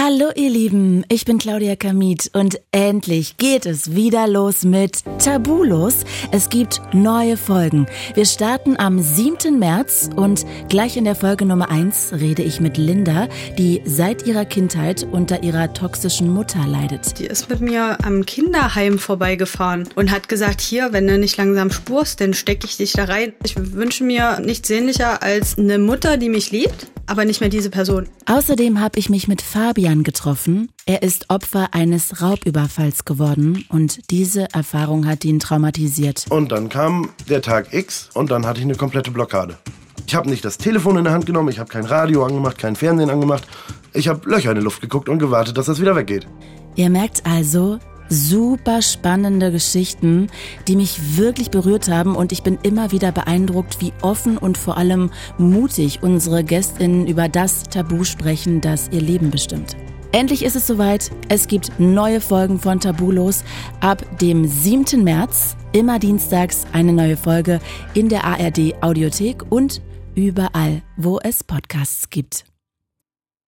Hallo ihr Lieben, ich bin Claudia Kamit und endlich geht es wieder los mit Tabulos. Es gibt neue Folgen. Wir starten am 7. März und gleich in der Folge Nummer 1 rede ich mit Linda, die seit ihrer Kindheit unter ihrer toxischen Mutter leidet. Die ist mit mir am Kinderheim vorbeigefahren und hat gesagt, hier, wenn du nicht langsam spurst, dann stecke ich dich da rein. Ich wünsche mir nichts sehnlicher als eine Mutter, die mich liebt, aber nicht mehr diese Person. Außerdem habe ich mich mit Fabian getroffen. Er ist Opfer eines Raubüberfalls geworden und diese Erfahrung hat ihn traumatisiert. Und dann kam der Tag X und dann hatte ich eine komplette Blockade. Ich habe nicht das Telefon in der Hand genommen, ich habe kein Radio angemacht, kein Fernsehen angemacht. Ich habe Löcher in die Luft geguckt und gewartet, dass das wieder weggeht. Ihr merkt also, super spannende Geschichten, die mich wirklich berührt haben und ich bin immer wieder beeindruckt, wie offen und vor allem mutig unsere Gästinnen über das Tabu sprechen, das ihr Leben bestimmt. Endlich ist es soweit. Es gibt neue Folgen von Tabulos ab dem 7. März. Immer dienstags eine neue Folge in der ARD Audiothek und überall, wo es Podcasts gibt.